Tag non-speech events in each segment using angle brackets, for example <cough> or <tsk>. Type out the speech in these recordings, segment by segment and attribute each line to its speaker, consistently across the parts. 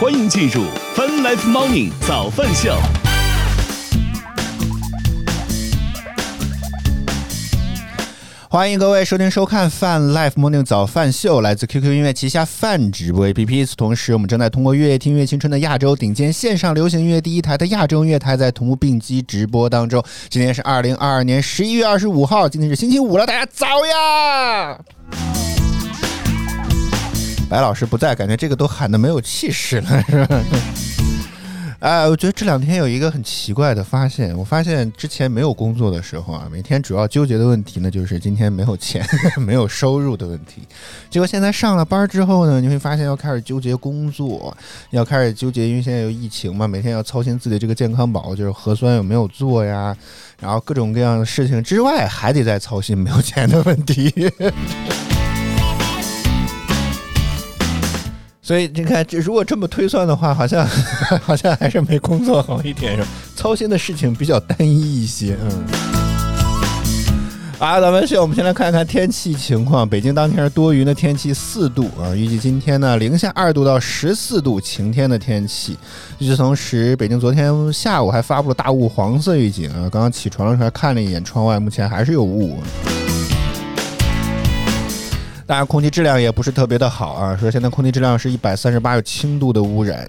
Speaker 1: 欢迎进入 Fun Life Morning 早饭秀。
Speaker 2: 欢迎各位收听收看 Fun Life Morning 早饭秀，来自 QQ 音乐旗下泛直播 APP。同时，我们正在通过乐听乐青春的亚洲顶尖线上流行音乐第一台的亚洲音乐台，在同步并机直播当中。今天是二零二二年十一月二十五号，今天是星期五了，大家早呀！白老师不在，感觉这个都喊的没有气势了，是吧？<laughs> 哎，我觉得这两天有一个很奇怪的发现，我发现之前没有工作的时候啊，每天主要纠结的问题呢，就是今天没有钱、<laughs> 没有收入的问题。结果现在上了班之后呢，你会发现要开始纠结工作，要开始纠结，因为现在有疫情嘛，每天要操心自己这个健康宝，就是核酸有没有做呀，然后各种各样的事情之外，还得再操心没有钱的问题。所以你看，这如果这么推算的话，好像 <laughs> 好像还是没工作好一点，是吧？操心的事情比较单一一些，嗯。啊，咱们先我们先来看看天气情况。北京当天是多云的天气，四度啊。预计今天呢，零下二度到十四度，晴天的天气。与此同时，北京昨天下午还发布了大雾黄色预警啊。刚刚起床的时候还看了一眼窗外，目前还是有雾。当然，空气质量也不是特别的好啊。说现在空气质量是一百三十八，有轻度的污染。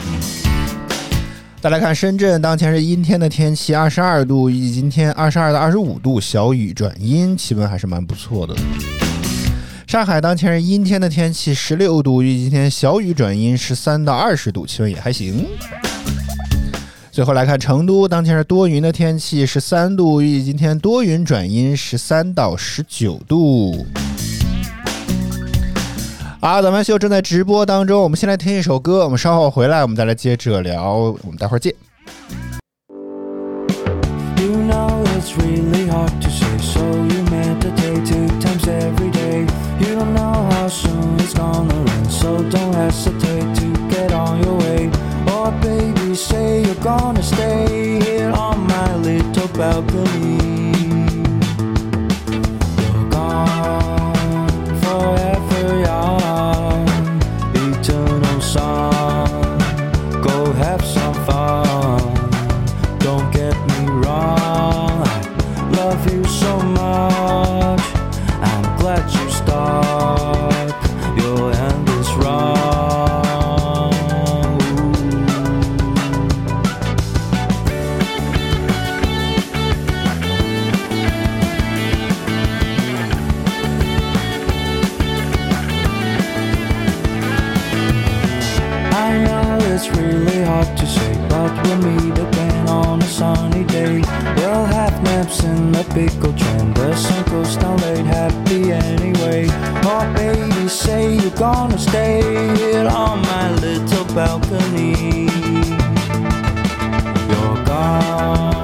Speaker 2: 再来看深圳，当前是阴天的天气，二十二度，预计今天二十二到二十五度，小雨转阴，气温还是蛮不错的。上海当前是阴天的天气，十六度，预计今天小雨转阴，十三到二十度，气温也还行。最后来看成都，当前是多云的天气，十三度，预计今天多云转阴，十三到十九度。好，咱们秀正在直播当中，我们先来听一首歌，我们稍后回来，我们再来接着聊，我们待会儿见。
Speaker 3: You know it's really hard to say, so you meditate two times every day. You know how soon it's gonna rain, so don't hesitate to get on your way. Oh, baby, say you're gonna stay here on my little balcony. It's really hard to say, but we'll meet again on a sunny day. We'll have naps in the pickle train. The sun goes down late, happy anyway. Oh, baby, say you're gonna stay here on my little balcony. You're gone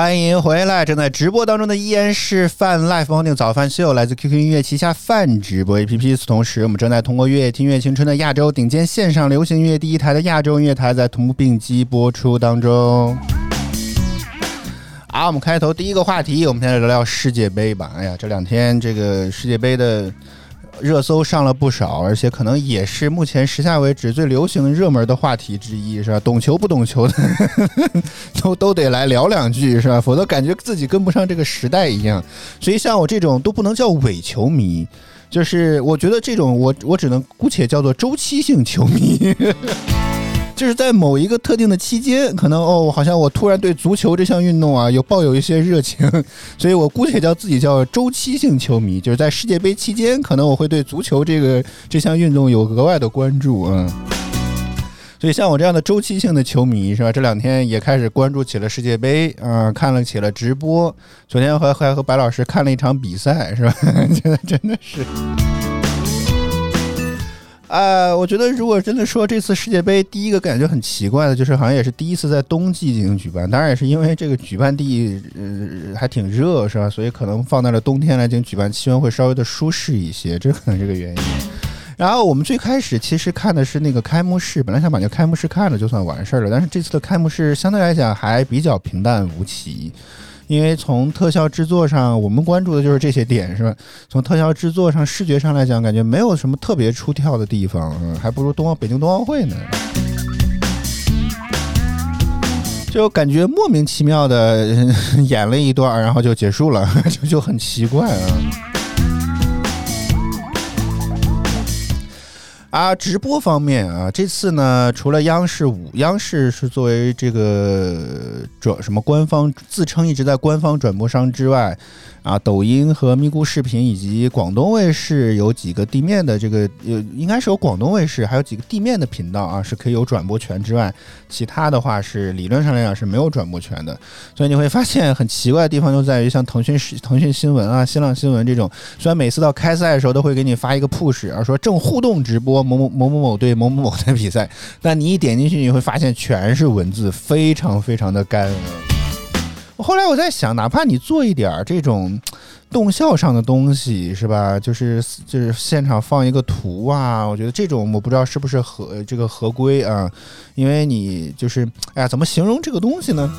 Speaker 2: 欢迎回来！正在直播当中的依然是泛 Life Morning 早饭秀，来自 QQ 音乐旗下泛直播 APP。此同时，我们正在通过乐听乐青春的亚洲顶尖线上流行音乐第一台的亚洲音乐台，在同步并机播出当中。好，我们开头第一个话题，我们先来聊聊世界杯吧。哎呀，这两天这个世界杯的热搜上了不少，而且可能也是目前时下为止最流行热门的话题之一，是吧？懂球不懂球的 <laughs> 都都得来聊两句，是吧？否则感觉自己跟不上这个时代一样。所以像我这种都不能叫伪球迷，就是我觉得这种我我只能姑且叫做周期性球迷。就是在某一个特定的期间，可能哦，好像我突然对足球这项运动啊有抱有一些热情，所以我姑且叫自己叫周期性球迷。就是在世界杯期间，可能我会对足球这个这项运动有额外的关注嗯。所以像我这样的周期性的球迷是吧？这两天也开始关注起了世界杯啊，看了起了直播。昨天还还和白老师看了一场比赛是吧？<laughs> 真的真的是。呃，我觉得如果真的说这次世界杯，第一个感觉很奇怪的就是，好像也是第一次在冬季进行举办，当然也是因为这个举办地呃还挺热，是吧？所以可能放在了冬天来进行举办，气温会稍微的舒适一些，这可能是个原因。然后我们最开始其实看的是那个开幕式，本来想把那个开幕式看了就算完事儿了，但是这次的开幕式相对来讲还比较平淡无奇。因为从特效制作上，我们关注的就是这些点，是吧？从特效制作上、视觉上来讲，感觉没有什么特别出挑的地方，还不如冬奥北京冬奥会呢。就感觉莫名其妙的 <laughs> 演了一段，然后就结束了，<laughs> 就就很奇怪啊。啊，直播方面啊，这次呢，除了央视五，央视是作为这个转什么官方自称一直在官方转播商之外，啊，抖音和咪咕视频以及广东卫视有几个地面的这个，呃，应该是有广东卫视还有几个地面的频道啊，是可以有转播权之外，其他的话是理论上来讲是没有转播权的。所以你会发现很奇怪的地方就在于，像腾讯视、腾讯新闻啊、新浪新闻这种，虽然每次到开赛的时候都会给你发一个 push，啊，说正互动直播某某某某某队某某某的比赛，但你一点进去你会发现全是文字，非常非常的干。后来我在想，哪怕你做一点儿这种 <tsk> 动效上的东西，是吧？就是就是现场放一个图啊，我觉得这种我不知道是不是合这个合规啊，因为你就是哎呀，怎么形容这个东西呢？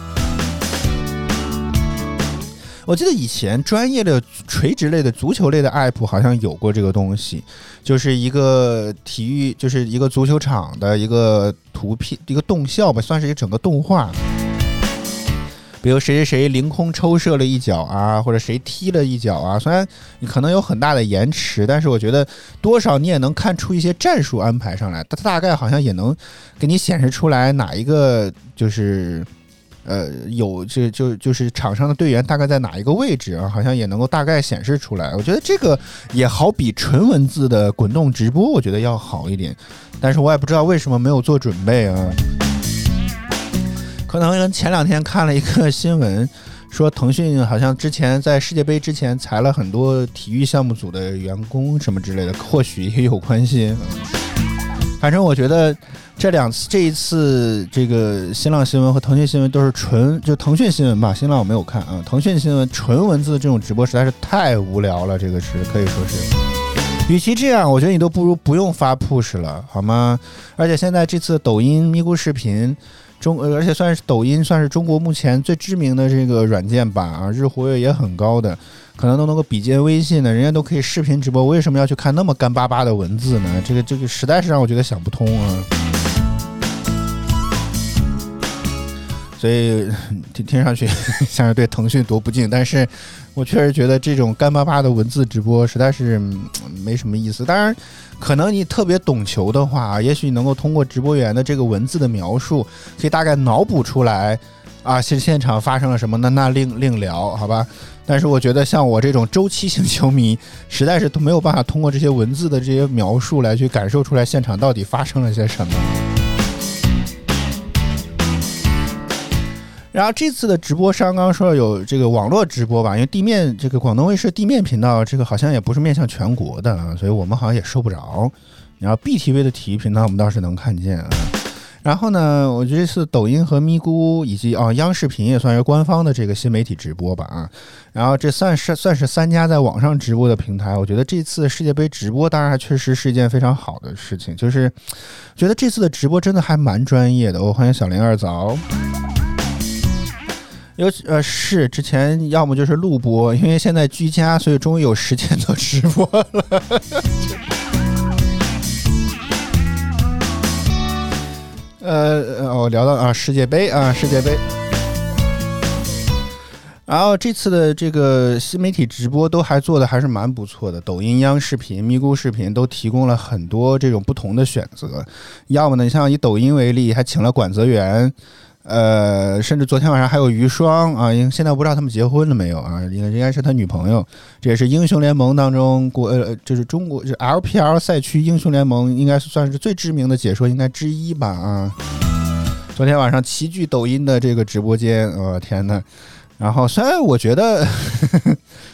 Speaker 2: 我记得以前专业的垂直类的足球类的 app 好像有过这个东西，就是一个体育，就是一个足球场的一个图片，一个动效吧，算是一整个动画。比如谁谁谁凌空抽射了一脚啊，或者谁踢了一脚啊，虽然你可能有很大的延迟，但是我觉得多少你也能看出一些战术安排上来，它大概好像也能给你显示出来哪一个就是呃有这就就是场上的队员大概在哪一个位置啊，好像也能够大概显示出来。我觉得这个也好比纯文字的滚动直播，我觉得要好一点，但是我也不知道为什么没有做准备啊。可能前两天看了一个新闻，说腾讯好像之前在世界杯之前裁了很多体育项目组的员工什么之类的，或许也有关系。反正我觉得这两次，这一次这个新浪新闻和腾讯新闻都是纯就腾讯新闻吧，新浪我没有看啊。腾讯新闻纯文字这种直播实在是太无聊了，这个是可以说是。与其这样，我觉得你都不如不用发 push 了，好吗？而且现在这次抖音咪咕视频。中，而且算是抖音，算是中国目前最知名的这个软件吧啊，日活跃也很高的，可能都能够比肩微信的，人家都可以视频直播，为什么要去看那么干巴巴的文字呢？这个这个实在是让我觉得想不通啊。所以听听上去 <laughs> 像是对腾讯多不敬，但是我确实觉得这种干巴巴的文字直播实在是没什么意思。当然。可能你特别懂球的话，也许能够通过直播员的这个文字的描述，可以大概脑补出来，啊，现现场发生了什么？那那另另聊，好吧？但是我觉得像我这种周期性球迷，实在是都没有办法通过这些文字的这些描述来去感受出来现场到底发生了些什么。然后这次的直播商刚刚说有这个网络直播吧，因为地面这个广东卫视地面频道这个好像也不是面向全国的啊，所以我们好像也收不着。然后 BTV 的体育频道我们倒是能看见啊。然后呢，我觉得这次抖音和咪咕以及啊央视频也算是官方的这个新媒体直播吧啊。然后这算是算是三家在网上直播的平台，我觉得这次世界杯直播当然还确实是一件非常好的事情，就是觉得这次的直播真的还蛮专业的。我欢迎小林二早。尤其呃是之前要么就是录播，因为现在居家，所以终于有时间做直播了。<laughs> 呃，哦，聊到啊世界杯啊世界杯，然后这次的这个新媒体直播都还做的还是蛮不错的，抖音、央视频、咪咕视频都提供了很多这种不同的选择。要么呢，你像以抖音为例，还请了管泽元，呃，甚至昨天晚上还有于霜啊，因为现在我不知道他们结婚了没有啊，应该应该是他女朋友。这也是英雄联盟当中国呃，就是中国是 LPL 赛区英雄联盟应该算是最知名的解说应该之一吧啊。昨天晚上齐聚抖音的这个直播间，我、天呐！然后虽然我觉得，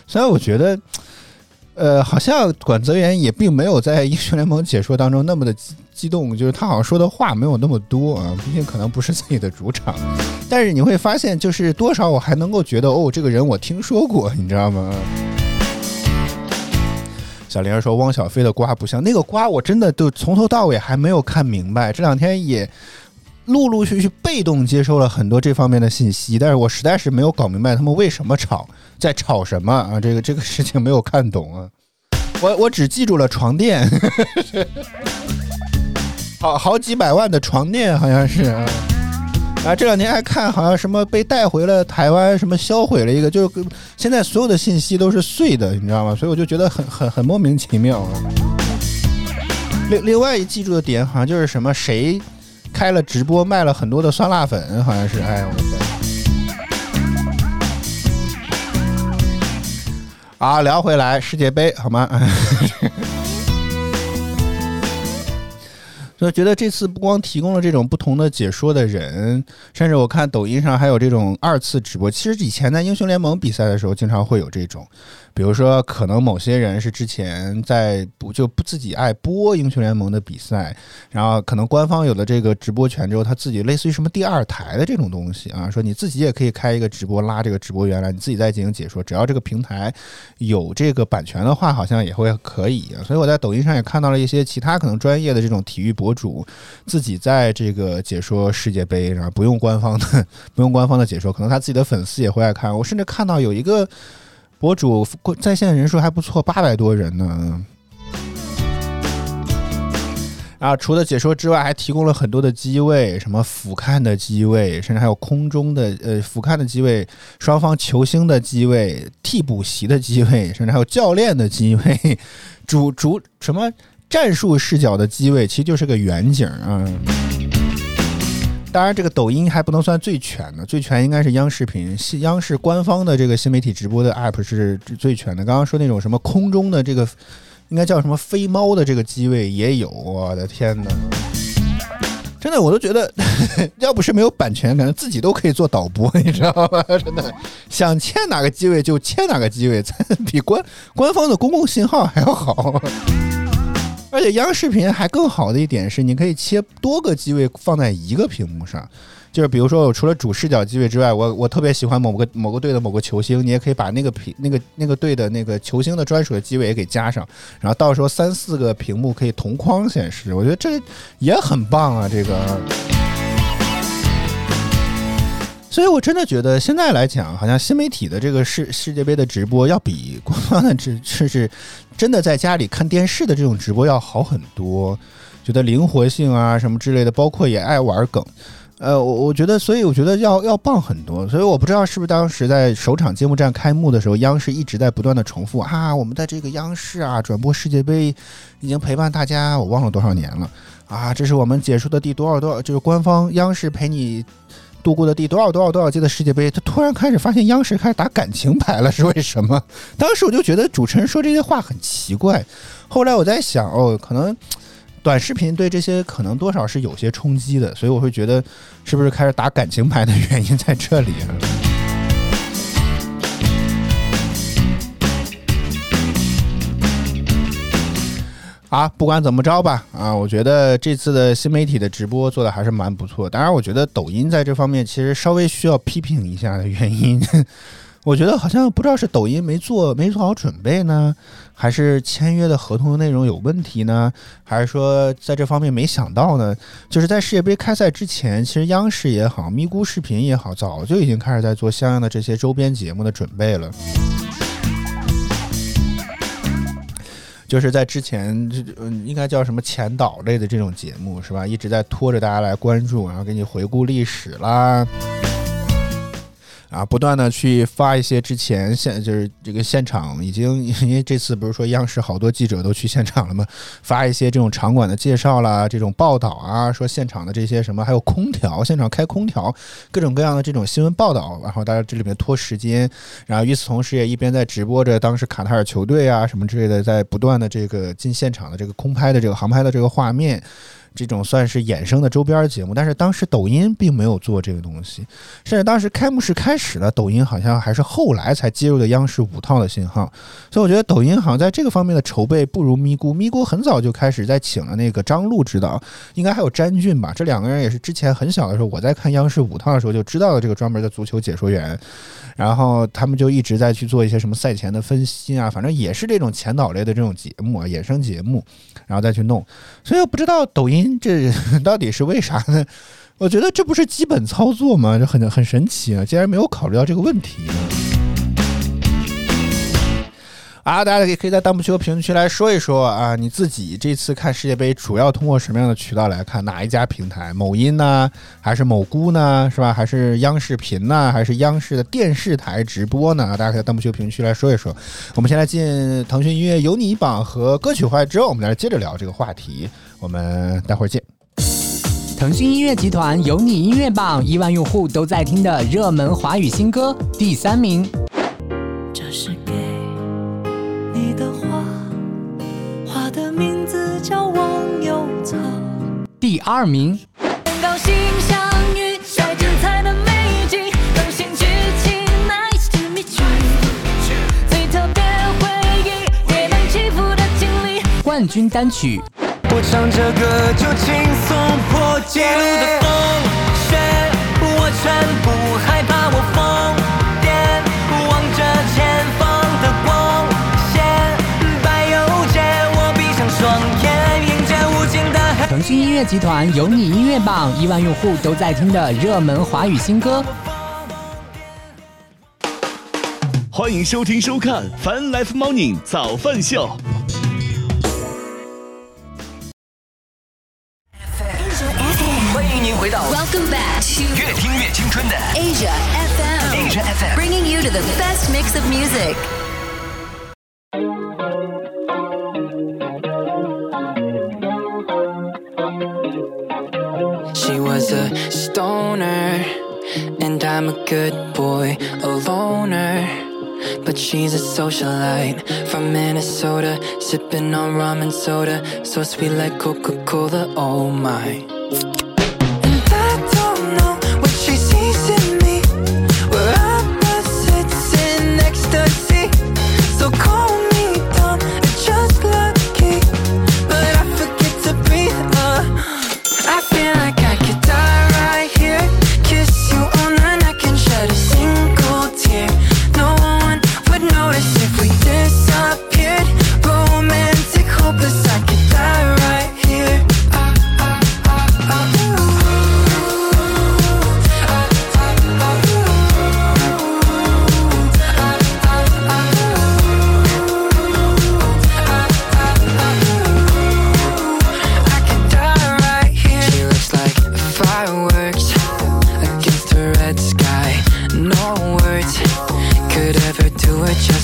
Speaker 2: 虽然我觉得，<laughs> 呃，好像管泽元也并没有在英雄联盟解说当中那么的激动，就是他好像说的话没有那么多啊，毕竟可能不是自己的主场。但是你会发现，就是多少我还能够觉得，哦，这个人我听说过，你知道吗？小玲儿说汪小菲的瓜不像那个瓜，我真的都从头到尾还没有看明白。这两天也陆陆续续被动接收了很多这方面的信息，但是我实在是没有搞明白他们为什么吵，在吵什么啊？这个这个事情没有看懂啊。我我只记住了床垫，好好几百万的床垫好像是啊。啊，这两天还看好像什么被带回了台湾，什么销毁了一个，就是现在所有的信息都是碎的，你知道吗？所以我就觉得很很很莫名其妙啊。另另外一记住的点好像就是什么谁开了直播卖了很多的酸辣粉，好像是，哎，我好，聊回来世界杯好吗？就觉得这次不光提供了这种不同的解说的人，甚至我看抖音上还有这种二次直播。其实以前在英雄联盟比赛的时候，经常会有这种，比如说可能某些人是之前在不就不自己爱播英雄联盟的比赛，然后可能官方有了这个直播权之后，他自己类似于什么第二台的这种东西啊，说你自己也可以开一个直播，拉这个直播员来，你自己再进行解说，只要这个平台有这个版权的话，好像也会可以。所以我在抖音上也看到了一些其他可能专业的这种体育博主自己在这个解说世界杯，然后不用官方的 <laughs> 不用官方的解说，可能他自己的粉丝也会爱看。我甚至看到有一个博主在线人数还不错，八百多人呢。啊，除了解说之外，还提供了很多的机位，什么俯瞰的机位，甚至还有空中的呃俯瞰的机位，双方球星的机位，替补席的机位，甚至还有教练的机位，<laughs> 主主什么战术视角的机位，其实就是个远景啊。当然，这个抖音还不能算最全的，最全应该是央视频，央视官方的这个新媒体直播的 app 是最全的。刚刚说那种什么空中的这个，应该叫什么飞猫的这个机位也有，我的天哪！真的，我都觉得，<laughs> 要不是没有版权，感觉自己都可以做导播，你知道吗？<laughs> 真的，想签哪个机位就签哪个机位，<laughs> 比官官方的公共信号还要好。而且央视频还更好的一点是，你可以切多个机位放在一个屏幕上，就是比如说我除了主视角机位之外，我我特别喜欢某个某个队的某个球星，你也可以把那个屏那个那个队的那个球星的专属的机位也给加上，然后到时候三四个屏幕可以同框显示，我觉得这也很棒啊，这个。所以，我真的觉得现在来讲，好像新媒体的这个世世界杯的直播，要比官方的直就是真的在家里看电视的这种直播要好很多。觉得灵活性啊什么之类的，包括也爱玩梗，呃，我我觉得，所以我觉得要要棒很多。所以我不知道是不是当时在首场揭幕战开幕的时候，央视一直在不断的重复啊，我们在这个央视啊转播世界杯已经陪伴大家，我忘了多少年了啊，这是我们解说的第多少多少，就是官方央视陪你。度过的第多少多少多少届的世界杯，他突然开始发现央视开始打感情牌了，是为什么？当时我就觉得主持人说这些话很奇怪。后来我在想，哦，可能短视频对这些可能多少是有些冲击的，所以我会觉得是不是开始打感情牌的原因在这里啊？啊，不管怎么着吧，啊，我觉得这次的新媒体的直播做的还是蛮不错。当然，我觉得抖音在这方面其实稍微需要批评一下的原因，<laughs> 我觉得好像不知道是抖音没做没做好准备呢，还是签约的合同的内容有问题呢，还是说在这方面没想到呢？就是在世界杯开赛之前，其实央视也好，咪咕视频也好，早就已经开始在做相应的这些周边节目的准备了。就是在之前，这嗯，应该叫什么前导类的这种节目是吧？一直在拖着大家来关注，然后给你回顾历史啦。啊，不断的去发一些之前现就是这个现场已经，<laughs> 因为这次不是说央视好多记者都去现场了吗？发一些这种场馆的介绍啦，这种报道啊，说现场的这些什么，还有空调，现场开空调，各种各样的这种新闻报道，然后大家这里面拖时间，然后与此同时也一边在直播着当时卡塔尔球队啊什么之类的，在不断的这个进现场的这个空拍的这个航拍的这个画面。这种算是衍生的周边节目，但是当时抖音并没有做这个东西，甚至当时开幕式开始了，抖音好像还是后来才接入的央视五套的信号，所以我觉得抖音好像在这个方面的筹备不如咪咕，咪咕很早就开始在请了那个张璐指导，应该还有詹俊吧，这两个人也是之前很小的时候我在看央视五套的时候就知道的这个专门的足球解说员，然后他们就一直在去做一些什么赛前的分析啊，反正也是这种前导类的这种节目啊，衍生节目，然后再去弄，所以我不知道抖音。这到底是为啥呢？我觉得这不是基本操作吗？这很很神奇啊！竟然没有考虑到这个问题呢。啊，大家也可以在弹幕区和评论区来说一说啊，你自己这次看世界杯主要通过什么样的渠道来看？哪一家平台？某音呢？还是某姑呢？是吧？还是央视频呢？还是央视的电视台直播呢？大家可以在弹幕区和评论区来说一说。我们先来进腾讯音乐有你榜和歌曲回来之后，我们来接着聊这个话题。我们待会儿见。
Speaker 4: 腾讯音乐集团有你音乐榜亿万用户都在听的热门华语新歌第三名。
Speaker 5: 这是给你的花，花的名字叫忘忧草。
Speaker 4: 第二名。
Speaker 5: 很高兴相遇在精彩的美景，用心剧情，Nice to meet you。最特别回忆，跌宕起伏的经历。
Speaker 4: 冠军单曲。
Speaker 6: 我唱着歌就轻松破解。一路的风雪，我全不害怕，我疯癫，望着前方的光线，白又街，我闭上双眼，迎接无尽的黑。
Speaker 4: 腾讯音乐集团有你音乐榜亿万用户都在听的热门华语新歌。
Speaker 1: 欢迎收听收看《Fun Life Morning 早饭秀》。
Speaker 7: Welcome back to
Speaker 6: 越听越青春的
Speaker 7: Asia FM,
Speaker 6: Asia FM。
Speaker 7: bringing you to the best mix of music.
Speaker 8: She was a stoner, and I'm a good boy, a loner. But she's a socialite from Minnesota, sipping on rum and soda, so sweet like Coca Cola. Oh my.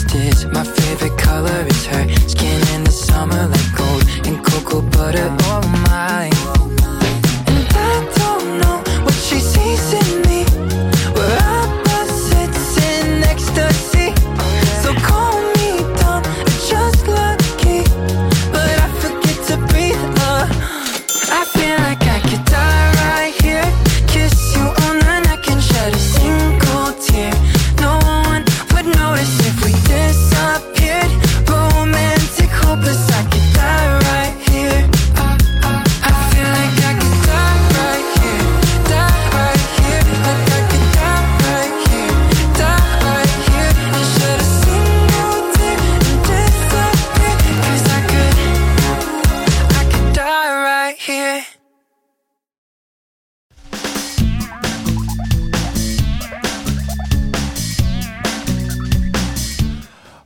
Speaker 8: justice. My favorite color is her skin in the summer, like gold and cocoa butter. Oh my. And I don't know what she sees. in.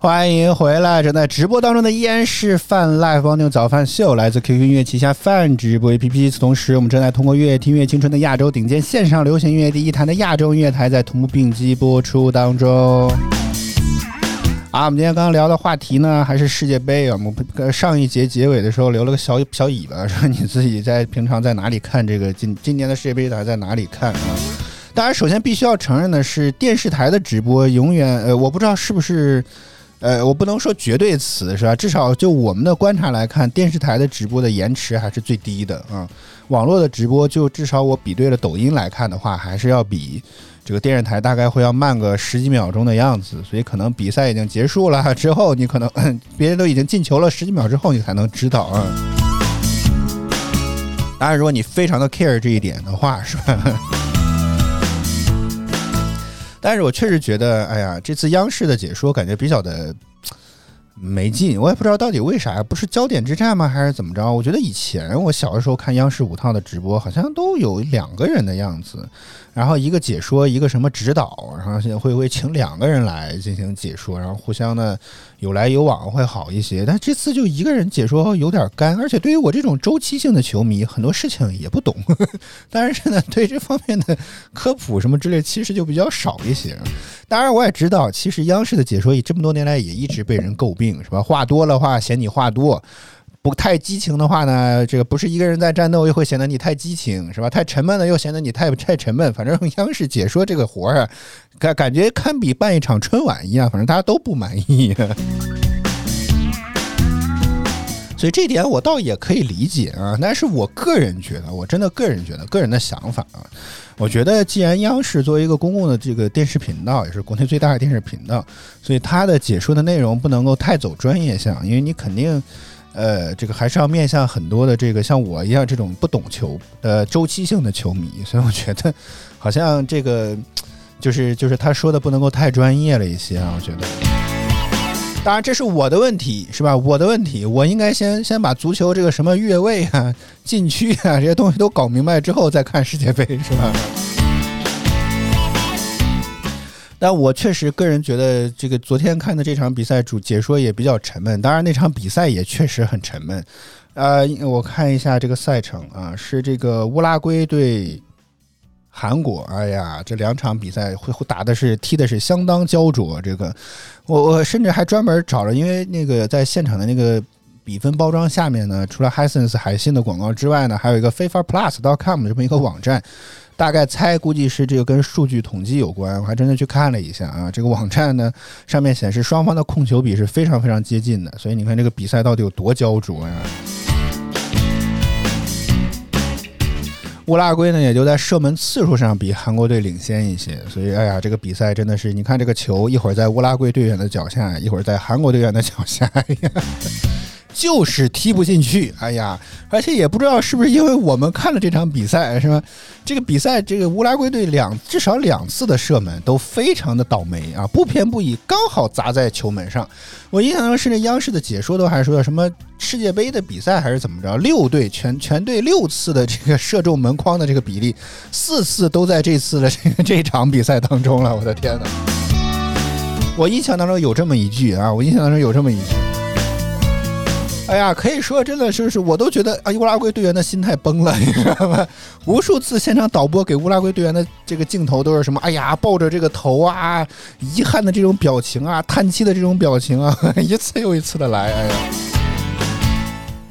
Speaker 2: 欢迎回来！正在直播当中的依然是泛 Live 帮牛早饭秀，来自 QQ 音乐旗下泛直播 APP。与此同时，我们正在通过乐听乐青春的亚洲顶尖线上流行音乐第一台的亚洲音乐台，在同步并机播出当中。啊，我们今天刚刚聊的话题呢，还是世界杯啊。我们上一节结尾的时候留了个小小尾巴，说你自己在平常在哪里看这个今今年的世界杯，还在哪里看啊？当然，首先必须要承认的是，电视台的直播永远呃，我不知道是不是。呃，我不能说绝对词是吧？至少就我们的观察来看，电视台的直播的延迟还是最低的啊。网络的直播，就至少我比对了抖音来看的话，还是要比这个电视台大概会要慢个十几秒钟的样子。所以可能比赛已经结束了之后，你可能别人都已经进球了十几秒之后，你才能知道啊。当然，如果你非常的 care 这一点的话，是吧？但是我确实觉得，哎呀，这次央视的解说感觉比较的没劲，我也不知道到底为啥，不是焦点之战吗？还是怎么着？我觉得以前我小的时候看央视五套的直播，好像都有两个人的样子，然后一个解说，一个什么指导，然后现在会不会请两个人来进行解说，然后互相的有来有往会好一些。但这次就一个人解说有点干，而且对于我这种周期性的球迷，很多事情也不懂，<laughs> 但是呢，对这方面的科普什么之类，其实就比较少一些。当然，我也知道，其实央视的解说也这么多年来也一直被人诟病，是吧？话多的话嫌你话多，不太激情的话呢，这个不是一个人在战斗，又会显得你太激情，是吧？太沉闷了，又显得你太太沉闷。反正央视解说这个活儿，感感觉堪比办一场春晚一样，反正大家都不满意。<laughs> 所以这点我倒也可以理解啊，但是我个人觉得，我真的个人觉得，个人的想法啊，我觉得既然央视作为一个公共的这个电视频道，也是国内最大的电视频道，所以它的解说的内容不能够太走专业性，因为你肯定，呃，这个还是要面向很多的这个像我一样这种不懂球呃周期性的球迷，所以我觉得好像这个 <tsk> 就是就是他说的不能够太专业了一些啊，我觉得。当然，这是我的问题，是吧？我的问题，我应该先先把足球这个什么越位啊、禁区啊这些东西都搞明白之后再看世界杯，是吧？但我确实个人觉得，这个昨天看的这场比赛主解说也比较沉闷。当然，那场比赛也确实很沉闷。呃，我看一下这个赛程啊，是这个乌拉圭对韩国。哎呀，这两场比赛会打的是踢的是相当焦灼。这个，我我甚至还专门找了，因为那个在现场的那个比分包装下面呢，除了 Hisense 海信的广告之外呢，还有一个 FIFA plus dot com 这么一个网站。大概猜估计是这个跟数据统计有关，我还真的去看了一下啊。这个网站呢上面显示双方的控球比是非常非常接近的，所以你看这个比赛到底有多焦灼呀？乌拉圭呢也就在射门次数上比韩国队领先一些，所以哎呀，这个比赛真的是，你看这个球一会儿在乌拉圭队员的脚下，一会儿在韩国队员的脚下，哎呀。就是踢不进去，哎呀，而且也不知道是不是因为我们看了这场比赛，是吧？这个比赛，这个乌拉圭队两至少两次的射门都非常的倒霉啊，不偏不倚，刚好砸在球门上。我印象中是那央视的解说都还说什么世界杯的比赛还是怎么着，六队全 <laughs> 全队六次的这个射中门框的这个比例，四次都在这次的这个这场比赛当中了。我的天哪！我印象当中有这么一句啊，我印象当中有这么一句。哎呀，可以说真的就是，我都觉得啊，乌拉圭队员的心态崩了，<laughs> 你知道吗？无数次现场导播给乌拉圭队员的这个镜头都是什么？哎呀，抱着这个头啊，遗憾的这种表情啊，叹气的这种表情啊，<laughs> 一次又一次的来。哎呀，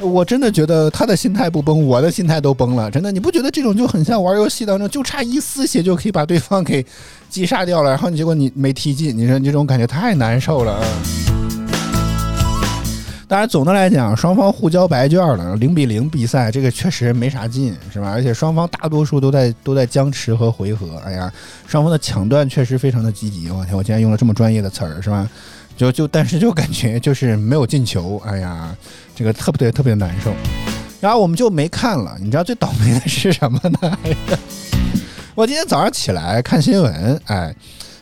Speaker 2: 我真的觉得他的心态不崩，我的心态都崩了。真的，你不觉得这种就很像玩游戏当中，就差一丝血就可以把对方给击杀掉了，然后你结果你没踢进，你说你这种感觉太难受了啊！当然，总的来讲，双方互交白卷了，零比零比赛，这个确实没啥劲，是吧？而且双方大多数都在都在僵持和回合。哎呀，双方的抢断确实非常的积极。我天，我竟然用了这么专业的词儿，是吧？就就，但是就感觉就是没有进球。哎呀，这个特别特别难受。然后我们就没看了。你知道最倒霉的是什么呢？哎呀，我今天早上起来看新闻，哎。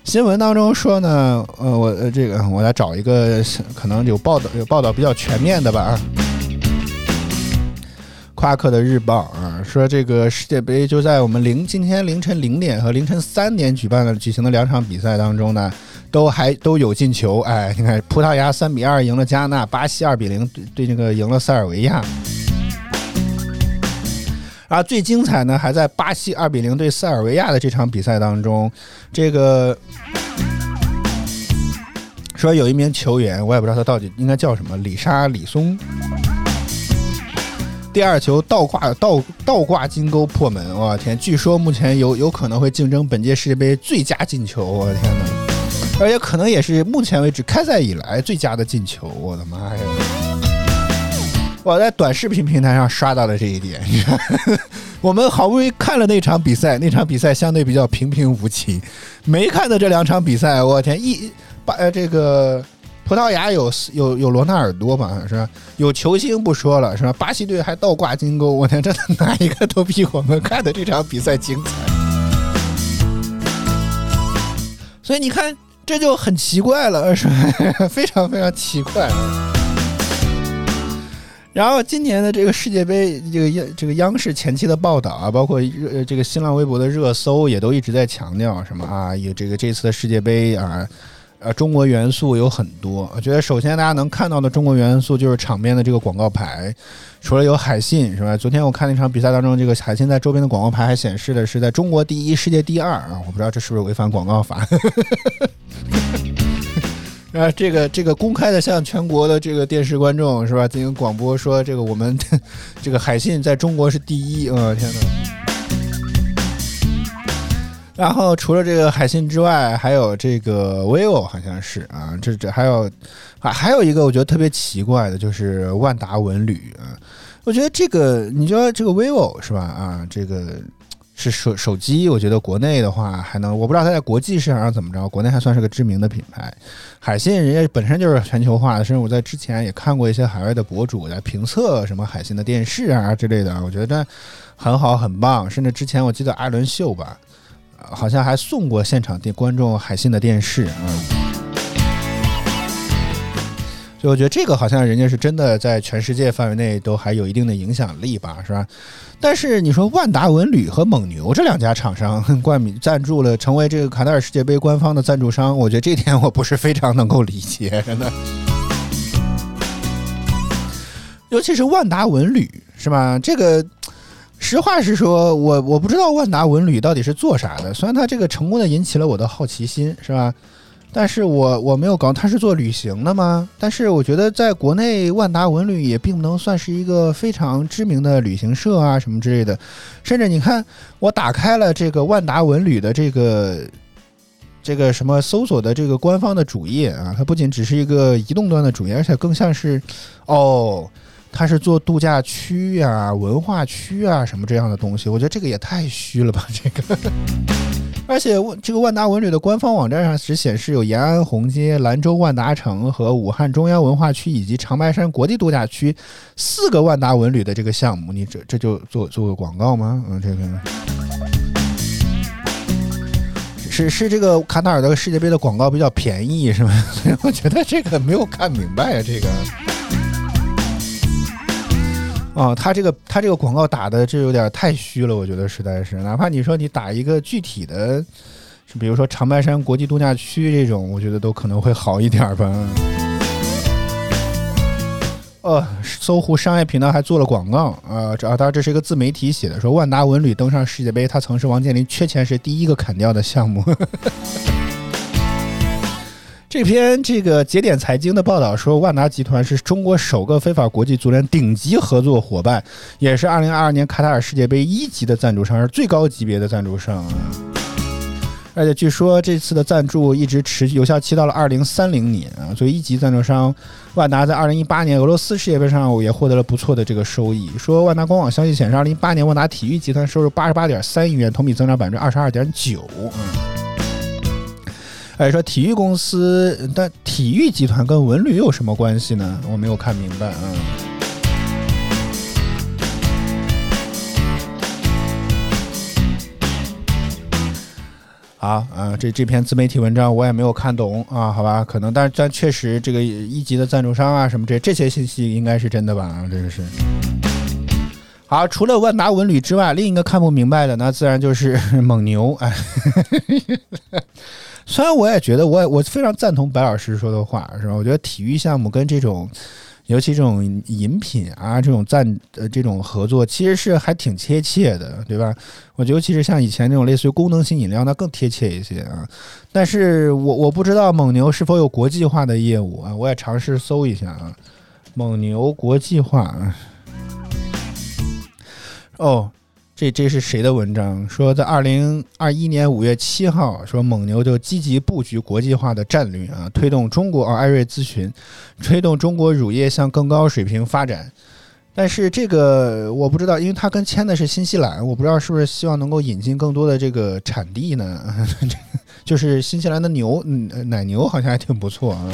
Speaker 2: 新闻当中说呢，呃，我呃这个我来找一个可能有报道有报道比较全面的吧啊。夸克的日报啊，说这个世界杯就在我们零今天凌晨零点和凌晨三点举办的举行的两场比赛当中呢，都还都有进球。哎，你看葡萄牙三比二赢了加纳，巴西二比零对对那个赢了塞尔维亚。啊，最精彩呢还在巴西二比零对塞尔维亚的这场比赛当中，这个说有一名球员，我也不知道他到底应该叫什么，里沙里松。第二球倒挂倒倒挂金钩破门，我天！据说目前有有可能会竞争本届世界杯最佳进球，我的天哪！而且可能也是目前为止开赛以来最佳的进球，我的妈呀！我在短视频平台上刷到了这一点。<laughs> 我们好不容易看了那场比赛，那场比赛相对比较平平无奇。没看的这两场比赛，我天，一把呃这个葡萄牙有有有罗纳尔多嘛，是吧？有球星不说了，是吧？巴西队还倒挂金钩，我天，真的 <laughs> 哪一个都比我们看的这场比赛精彩。所以你看，这就很奇怪了，是吧？<laughs> 非常非常奇怪。然后今年的这个世界杯，这个央这个央视前期的报道啊，包括热这个新浪微博的热搜，也都一直在强调什么啊？有这个这次的世界杯啊，呃，中国元素有很多。我觉得首先大家能看到的中国元素就是场边的这个广告牌，除了有海信是吧？昨天我看那场比赛当中，这个海信在周边的广告牌还显示的是在中国第一，世界第二啊！我不知道这是不是违反广告法。<laughs> 啊，这个这个公开的向全国的这个电视观众是吧进行广播说，这个我们 <laughs> 这个海信在中国是第一，呃，天哪！然后除了这个海信之外，还有这个 vivo 好像是啊，这这还有还还有一个我觉得特别奇怪的就是万达文旅啊，我觉得这个你说这个 vivo 是吧啊，这个。是手手机，我觉得国内的话还能，我不知道它在国际市场上怎么着，国内还算是个知名的品牌。海信人家本身就是全球化的，甚至我在之前也看过一些海外的博主来评测什么海信的电视啊之类的，我觉得很好很棒。甚至之前我记得艾伦秀吧，好像还送过现场电观众海信的电视，嗯。就我觉得这个好像人家是真的在全世界范围内都还有一定的影响力吧，是吧？但是你说万达文旅和蒙牛这两家厂商冠名赞助了，成为这个卡塔尔世界杯官方的赞助商，我觉得这点我不是非常能够理解，真的。尤其是万达文旅，是吧？这个实话实说，我我不知道万达文旅到底是做啥的。虽然它这个成功的引起了我的好奇心，是吧？但是我我没有搞，它是做旅行的吗？但是我觉得在国内，万达文旅也并不能算是一个非常知名的旅行社啊，什么之类的。甚至你看，我打开了这个万达文旅的这个这个什么搜索的这个官方的主页啊，它不仅只是一个移动端的主页，而且更像是哦，它是做度假区呀、文化区啊什么这样的东西。我觉得这个也太虚了吧，这个。<laughs> 而且这个万达文旅的官方网站上只显示有延安红街、兰州万达城和武汉中央文化区以及长白山国际度假区四个万达文旅的这个项目，你这这就做做个广告吗？嗯，这个是是这个卡塔尔的世界杯的广告比较便宜是吗？所 <laughs> 以我觉得这个没有看明白啊，这个。啊，他这个他这个广告打的这有点太虚了，我觉得实在是，哪怕你说你打一个具体的，比如说长白山国际度假区这种，我觉得都可能会好一点吧。呃，搜狐商业频道还做了广告啊，这啊，当然这是一个自媒体写的，说万达文旅登上世界杯，他曾是王健林缺钱时第一个砍掉的项目。<laughs> 这篇这个节点财经的报道说，万达集团是中国首个非法国际足联顶级合作伙伴，也是2022年卡塔尔世界杯一级的赞助商，是最高级别的赞助商啊。而且据说这次的赞助一直持续有效期到了2030年啊。作为一级赞助商，万达在2018年俄罗斯世界杯上也获得了不错的这个收益。说万达官网消息显示，2018年万达体育集团收入88.3亿元，同比增长22.9%。嗯。哎，说体育公司，但体育集团跟文旅有什么关系呢？我没有看明白啊。好啊，这这篇自媒体文章我也没有看懂啊，好吧，可能，但但确实这个一级的赞助商啊什么这这些信息应该是真的吧？这个是。好，除了万达文旅之外，另一个看不明白的那自然就是 <laughs> 蒙牛。哎，虽然我也觉得我也我非常赞同白老师说的话，是吧？我觉得体育项目跟这种，尤其这种饮品啊这种赞呃这种合作，其实是还挺贴切的，对吧？我觉得尤其是像以前那种类似于功能性饮料，那更贴切一些啊。但是我我不知道蒙牛是否有国际化的业务啊，我也尝试搜一下啊，蒙牛国际化。哦，这这是谁的文章？说在二零二一年五月七号，说蒙牛就积极布局国际化的战略啊，推动中国啊，艾瑞咨询，推动中国乳业向更高水平发展。但是这个我不知道，因为他跟签的是新西兰，我不知道是不是希望能够引进更多的这个产地呢？<laughs> 就是新西兰的牛，奶牛好像还挺不错啊。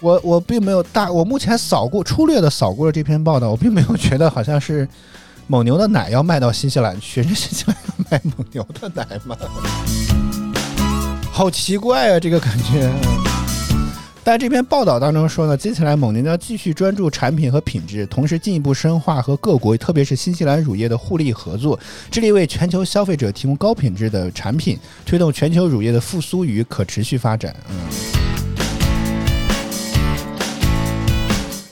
Speaker 2: 我我并没有大，我目前扫过粗略的扫过了这篇报道，我并没有觉得好像是蒙牛的奶要卖到新西兰去，人新西兰要卖蒙牛的奶吗？好奇怪啊，这个感觉。嗯但这篇报道当中说呢，接下来蒙牛要继续专注产品和品质，同时进一步深化和各国，特别是新西兰乳业的互利合作，致力为全球消费者提供高品质的产品，推动全球乳业的复苏与可持续发展。嗯，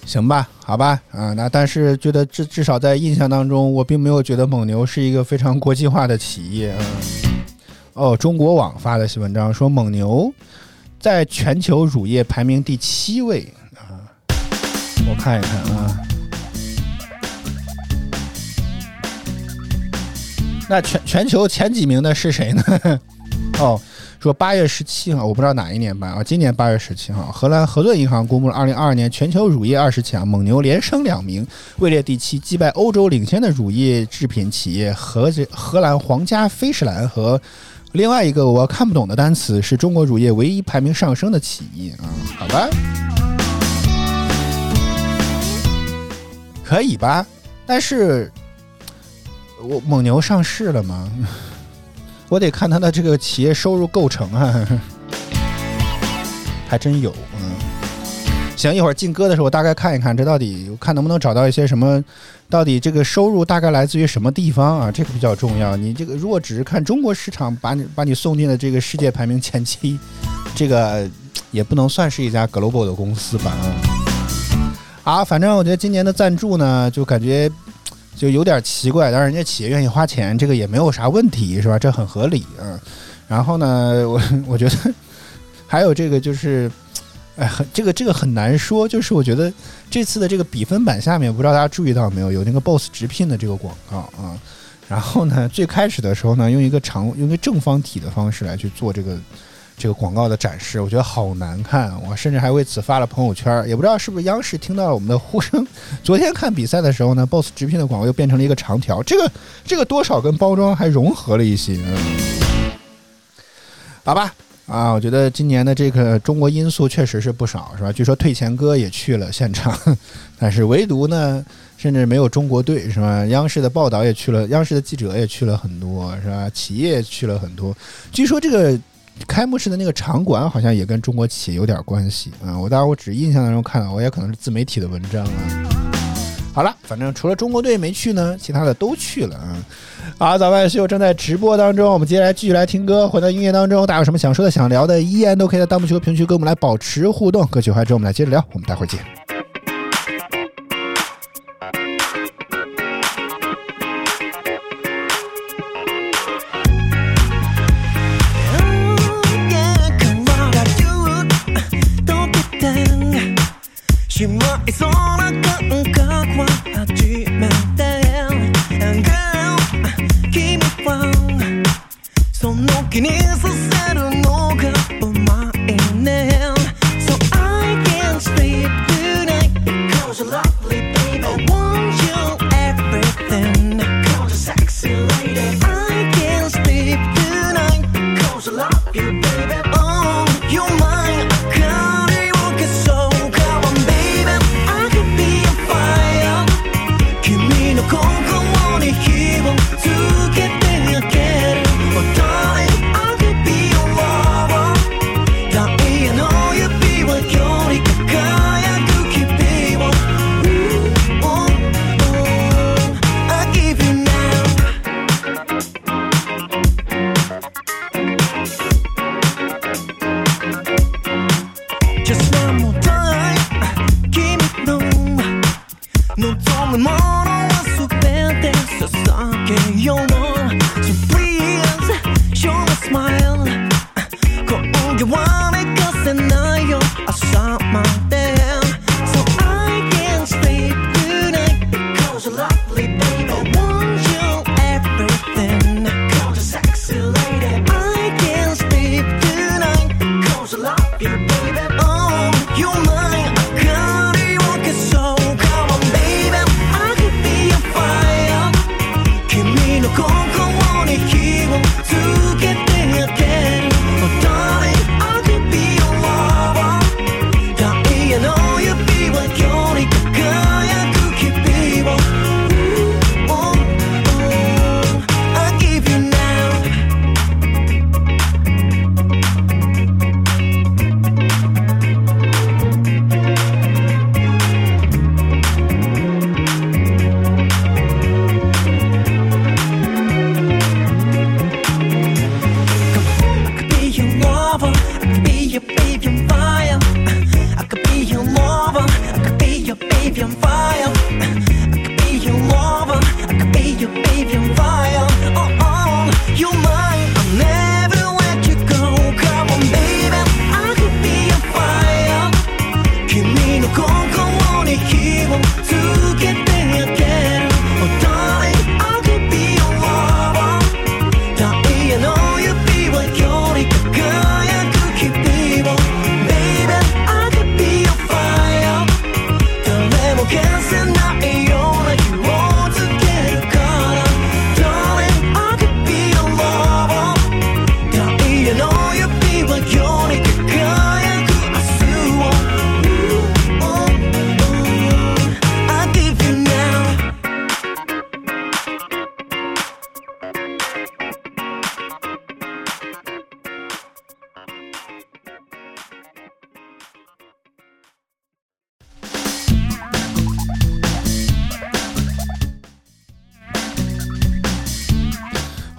Speaker 2: 行吧，好吧，啊，那但是觉得至至少在印象当中，我并没有觉得蒙牛是一个非常国际化的企业啊。哦，中国网发的文章说蒙牛在全球乳业排名第七位啊，我看一看啊。那全全球前几名的是谁呢？<laughs> 哦，说八月十七号，我不知道哪一年吧，啊，今年八月十七号，荷兰合作银行公布了二零二二年全球乳业二十强，蒙牛连升两名，位列第七，击败欧洲领先的乳业制品企业荷荷兰皇家菲士兰和另外一个我看不懂的单词是中国乳业唯一排名上升的企业啊，好吧，可以吧？但是我蒙牛上市了吗？我得看它的这个企业收入构成啊，<laughs> 还真有，嗯。行，一会儿进歌的时候，我大概看一看，这到底看能不能找到一些什么，到底这个收入大概来自于什么地方啊？这个比较重要。你这个如果只是看中国市场，把你把你送进了这个世界排名前七，这个也不能算是一家 global 的公司吧？啊，反正我觉得今年的赞助呢，就感觉就有点奇怪，但是人家企业愿意花钱，这个也没有啥问题，是吧？这很合理啊。然后呢，<laughs> 我我觉得还有这个就是，哎，很这个这个很难说，就是我觉得这次的这个比分板下面，不知道大家注意到没有，有那个 BOSS 直聘的这个广告啊。然后呢，最开始的时候呢，用一个长用一个正方体的方式来去做这个这个广告的展示，我觉得好难看，我甚至还为此发了朋友圈，也不知道是不是央视听到了我们的呼声。昨天看比赛的时候呢，BOSS 直聘的广告又变成了一个长条，这个这个多少跟包装还融合了一些，嗯，好吧。啊，我觉得今年的这个中国因素确实是不少，是吧？据说退钱哥也去了现场，<laughs> 但是唯独呢，甚至没有中国队，是吧？央视的报道也去了，央视的记者也去了很多，是吧？企业也去了很多。据说这个开幕式的那个场馆好像也跟中国企业有点关系啊。我当然我只印象当中看到，我也可能是自媒体的文章啊。好了，反正除了中国队没去呢，其他的都去了啊。好，早饭秀正在直播当中，我们接下来继续来听歌，回到音乐当中，大家有什么想说的、想聊的，依然都可以在弹幕区和评论区跟我们来保持互动。歌曲回来之后，我们来接着聊，我们待会儿见。
Speaker 9: No, tombe no. monde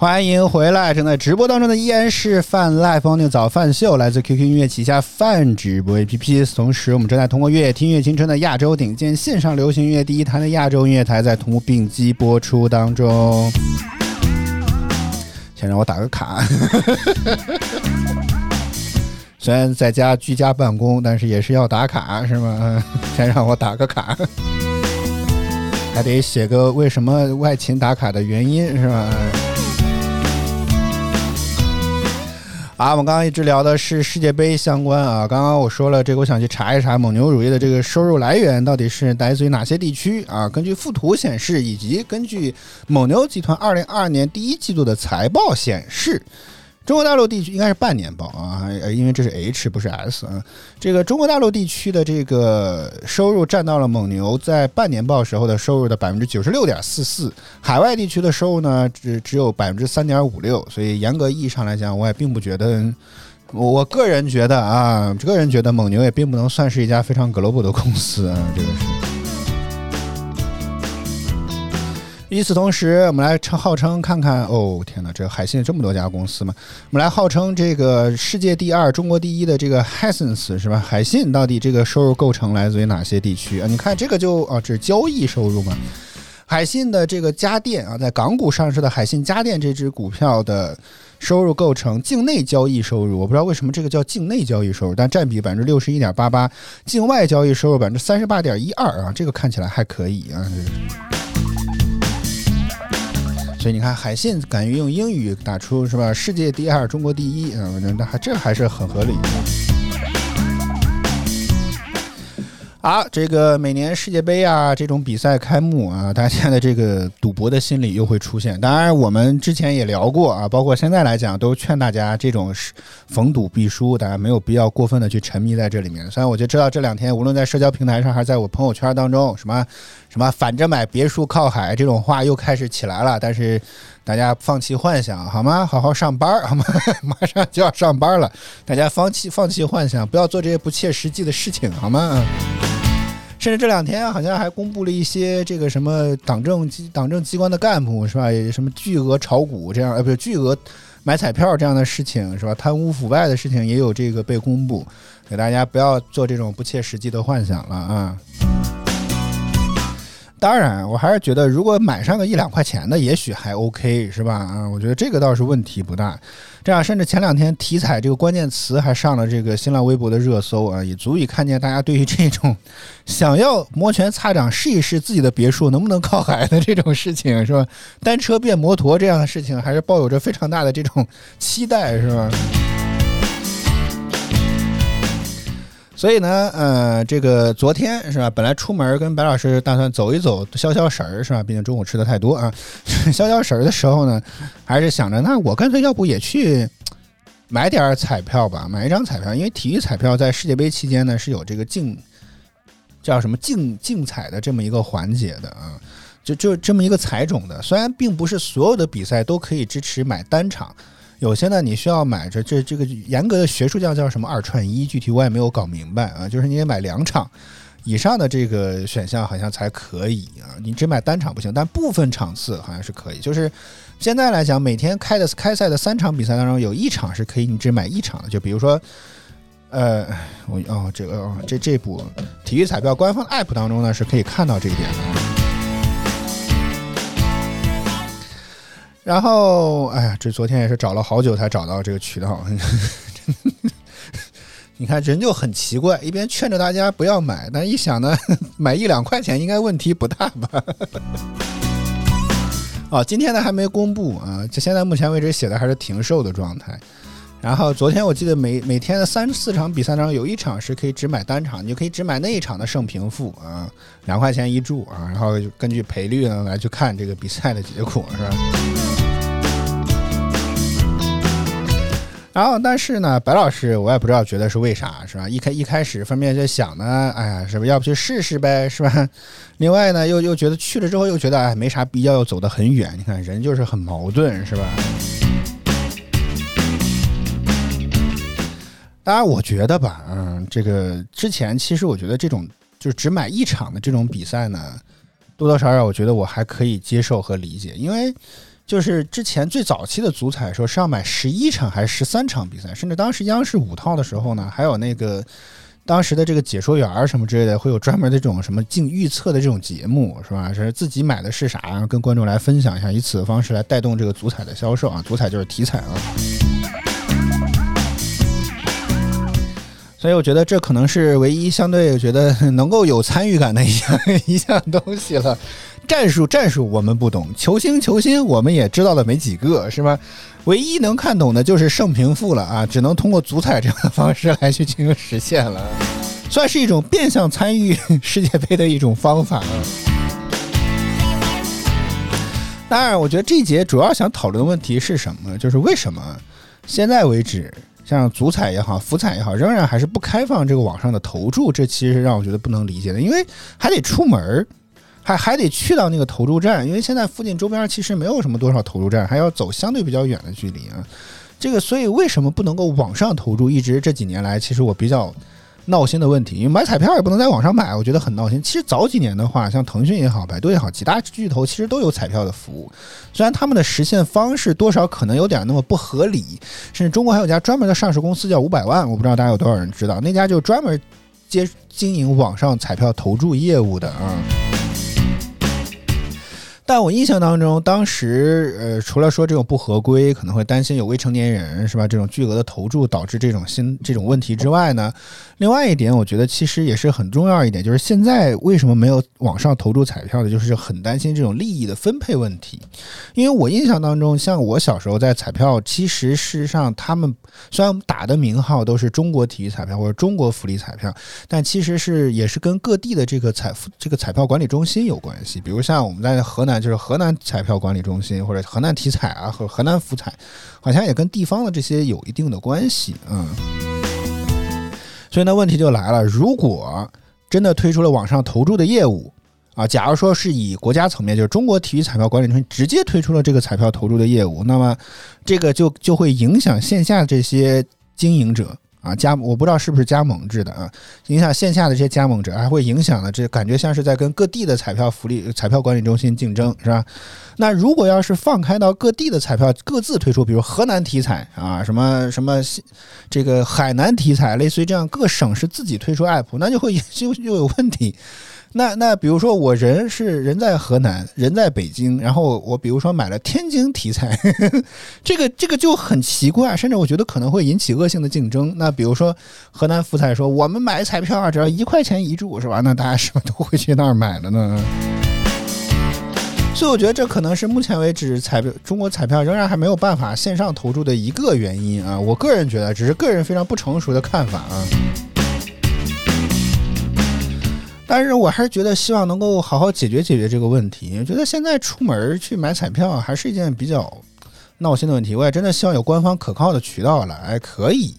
Speaker 2: 欢迎回来！正在直播当中的依然是泛 Live 欢迎早饭秀，来自 QQ 音乐旗下泛直播 APP。同时，我们正在通过乐听乐青春的亚洲顶尖线上流行音乐第一台的亚洲音乐台，在同步并机播出当中。先让我打个卡。<laughs> 虽然在家居家办公，但是也是要打卡，是吗？先让我打个卡，还得写个为什么外勤打卡的原因，是吧？啊，我们刚刚一直聊的是世界杯相关啊。刚刚我说了，这个我想去查一查蒙牛乳业的这个收入来源到底是来自于哪些地区啊？根据附图显示，以及根据蒙牛集团二零二二年第一季度的财报显示。中国大陆地区应该是半年报啊，因为这是 H 不是 S 啊。这个中国大陆地区的这个收入占到了蒙牛在半年报时候的收入的百分之九十六点四四，海外地区的收入呢只只有百分之三点五六，所以严格意义上来讲，我也并不觉得。我我个人觉得啊，个人觉得蒙牛也并不能算是一家非常 global 的公司啊，这个是。与此同时，我们来称号称看看哦，天哪，这海信这么多家公司吗？我们来号称这个世界第二、中国第一的这个 Hisense 是吧？海信到底这个收入构成来自于哪些地区啊？你看这个就啊，这是交易收入嘛。海信的这个家电啊，在港股上市的海信家电这只股票的收入构成境内交易收入，我不知道为什么这个叫境内交易收入，但占比百分之六十一点八八，境外交易收入百分之三十八点一二啊，这个看起来还可以啊。所以你看，海信敢于用英语打出是吧？世界第二，中国第一嗯，那还这还是很合理的。啊，这个每年世界杯啊这种比赛开幕啊，大家的这个赌博的心理又会出现。当然，我们之前也聊过啊，包括现在来讲，都劝大家这种是逢赌必输，大家没有必要过分的去沉迷在这里面。虽然我就知道这两天无论在社交平台上还是在我朋友圈当中，什么什么反着买别墅靠海这种话又开始起来了，但是大家放弃幻想好吗？好好上班好吗？马上就要上班了，大家放弃放弃幻想，不要做这些不切实际的事情好吗？甚至这两天好像还公布了一些这个什么党政机党政机关的干部是吧？什么巨额炒股这样，呃，不是巨额买彩票这样的事情是吧？贪污腐败的事情也有这个被公布，给大家不要做这种不切实际的幻想了啊。当然，我还是觉得如果买上个一两块钱的，也许还 OK，是吧？啊，我觉得这个倒是问题不大。这样，甚至前两天体彩这个关键词还上了这个新浪微博的热搜啊，也足以看见大家对于这种想要摩拳擦掌试一试自己的别墅能不能靠海的这种事情，是吧？单车变摩托这样的事情，还是抱有着非常大的这种期待，是吧？所以呢，呃，这个昨天是吧？本来出门跟白老师打算走一走，消消食儿是吧？毕竟中午吃的太多啊，<laughs> 消消食儿的时候呢，还是想着，那我干脆要不也去买点儿彩票吧，买一张彩票，因为体育彩票在世界杯期间呢是有这个竞叫什么竞竞彩的这么一个环节的啊，就就这么一个彩种的。虽然并不是所有的比赛都可以支持买单场。有些呢，你需要买着这这个严格的学术叫叫什么二串一，具体我也没有搞明白啊。就是你得买两场以上的这个选项好像才可以啊，你只买单场不行，但部分场次好像是可以。就是现在来讲，每天开的开赛的三场比赛当中，有一场是可以你只买一场的。就比如说，呃，我哦这个哦这这部体育彩票官方 app 当中呢是可以看到这一点的。然后，哎呀，这昨天也是找了好久才找到这个渠道。<laughs> 你看人就很奇怪，一边劝着大家不要买，但一想呢，<laughs> 买一两块钱应该问题不大吧？<laughs> 哦，今天呢还没公布啊，就现在目前为止写的还是停售的状态。然后昨天我记得每每天的三四场比赛当中，有一场是可以只买单场，你就可以只买那一场的胜平负啊，两块钱一注啊，然后根据赔率呢来去看这个比赛的结果，是吧？然后，但是呢，白老师我也不知道觉得是为啥，是吧？一开一开始分别就想呢，哎呀，是不是要不去试试呗，<laughs> 是吧？另外呢，又又觉得去了之后又觉得哎没啥必要，又走得很远。你看人就是很矛盾，是吧？当然，我觉得吧，嗯，这个之前其实我觉得这种就是只买一场的这种比赛呢，多多少少我觉得我还可以接受和理解，因为。就是之前最早期的足彩说是要买十一场还是十三场比赛，甚至当时央视五套的时候呢，还有那个当时的这个解说员什么之类的，会有专门的这种什么竞预测的这种节目，是吧？是自己买的是啥，然后跟观众来分享一下，以此的方式来带动这个足彩的销售啊。足彩就是体彩啊。所以我觉得这可能是唯一相对觉得 <laughs> 能够有参与感的一项一项东西了。战术战术我们不懂，球星球星我们也知道的没几个，是吧？唯一能看懂的就是胜平负了啊，只能通过足彩这样的方式来去进行实现了，算是一种变相参与世界杯的一种方法啊。当然，我觉得这一节主要想讨论的问题是什么？就是为什么现在为止，像足彩也好，福彩也好，仍然还是不开放这个网上的投注？这其实是让我觉得不能理解的，因为还得出门儿。还还得去到那个投注站，因为现在附近周边其实没有什么多少投注站，还要走相对比较远的距离啊。这个所以为什么不能够网上投注？一直这几年来，其实我比较闹心的问题，因为买彩票也不能在网上买，我觉得很闹心。其实早几年的话，像腾讯也好，百度也好，几大巨头其实都有彩票的服务，虽然他们的实现方式多少可能有点那么不合理，甚至中国还有家专门的上市公司叫五百万，我不知道大家有多少人知道，那家就专门接经营网上彩票投注业务的啊。但我印象当中，当时呃，除了说这种不合规，可能会担心有未成年人是吧？这种巨额的投注导致这种新这种问题之外呢，另外一点，我觉得其实也是很重要一点，就是现在为什么没有网上投注彩票的，就是很担心这种利益的分配问题。因为我印象当中，像我小时候在彩票，其实事实上他们虽然打的名号都是中国体育彩票或者中国福利彩票，但其实是也是跟各地的这个彩这个彩票管理中心有关系。比如像我们在河南。就是河南彩票管理中心或者河南体彩啊，和河南福彩，好像也跟地方的这些有一定的关系，嗯。所以呢，问题就来了，如果真的推出了网上投注的业务啊，假如说是以国家层面，就是中国体育彩票管理中心直接推出了这个彩票投注的业务，那么这个就就会影响线下这些经营者。啊，加我不知道是不是加盟制的啊，影响线下的这些加盟者，还会影响了这感觉像是在跟各地的彩票福利、彩票管理中心竞争，是吧？那如果要是放开到各地的彩票各自推出，比如河南体彩啊，什么什么这个海南体彩，类似于这样各省市自己推出 app，那就会 <laughs> 就就有问题。那那比如说我人是人在河南，人在北京，然后我比如说买了天津题材，<laughs> 这个这个就很奇怪，甚至我觉得可能会引起恶性的竞争。那比如说河南福彩说我们买彩票啊，只要一块钱一注是吧？那大家是不是都会去那儿买了呢？所以我觉得这可能是目前为止彩票中国彩票仍然还没有办法线上投注的一个原因啊。我个人觉得，只是个人非常不成熟的看法啊。但是我还是觉得希望能够好好解决解决这个问题。我觉得现在出门去买彩票还是一件比较闹心的问题。我也真的希望有官方可靠的渠道来可以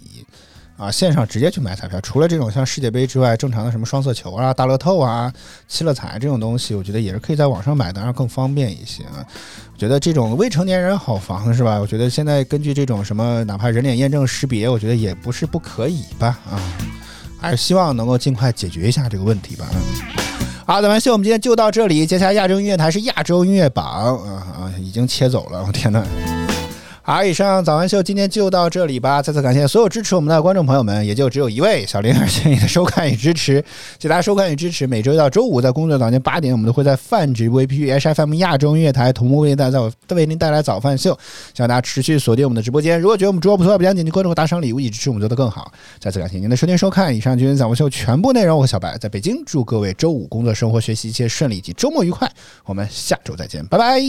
Speaker 2: 啊线上直接去买彩票。除了这种像世界杯之外，正常的什么双色球啊、大乐透啊、七乐彩这种东西，我觉得也是可以在网上买的，然更方便一些。我觉得这种未成年人好防是吧？我觉得现在根据这种什么，哪怕人脸验证识别，我觉得也不是不可以吧啊。还是希望能够尽快解决一下这个问题吧。嗯，好，咱们秀我们今天就到这里。接下来亚洲音乐台是亚洲音乐榜，啊啊，已经切走了，我天呐！好，以上早安秀今天就到这里吧。再次感谢所有支持我们的观众朋友们，也就只有一位小林儿，<laughs> 谢谢你的收看与支持，谢谢大家收看与支持。每周一到周五在工作早间八点，我们都会在泛直播 APP H F M 亚洲音乐台同步为您带来为您带来早饭秀，希望大家持续锁定我们的直播间。如果觉得我们直播不错，不要点击关注和打赏礼物，以支持我们做得更好。再次感谢您的收听收看，以上就是早饭秀全部内容。我和小白在北京，祝各位周五工作、生活、学习一切顺利以及周末愉快。我们下周再见，拜拜。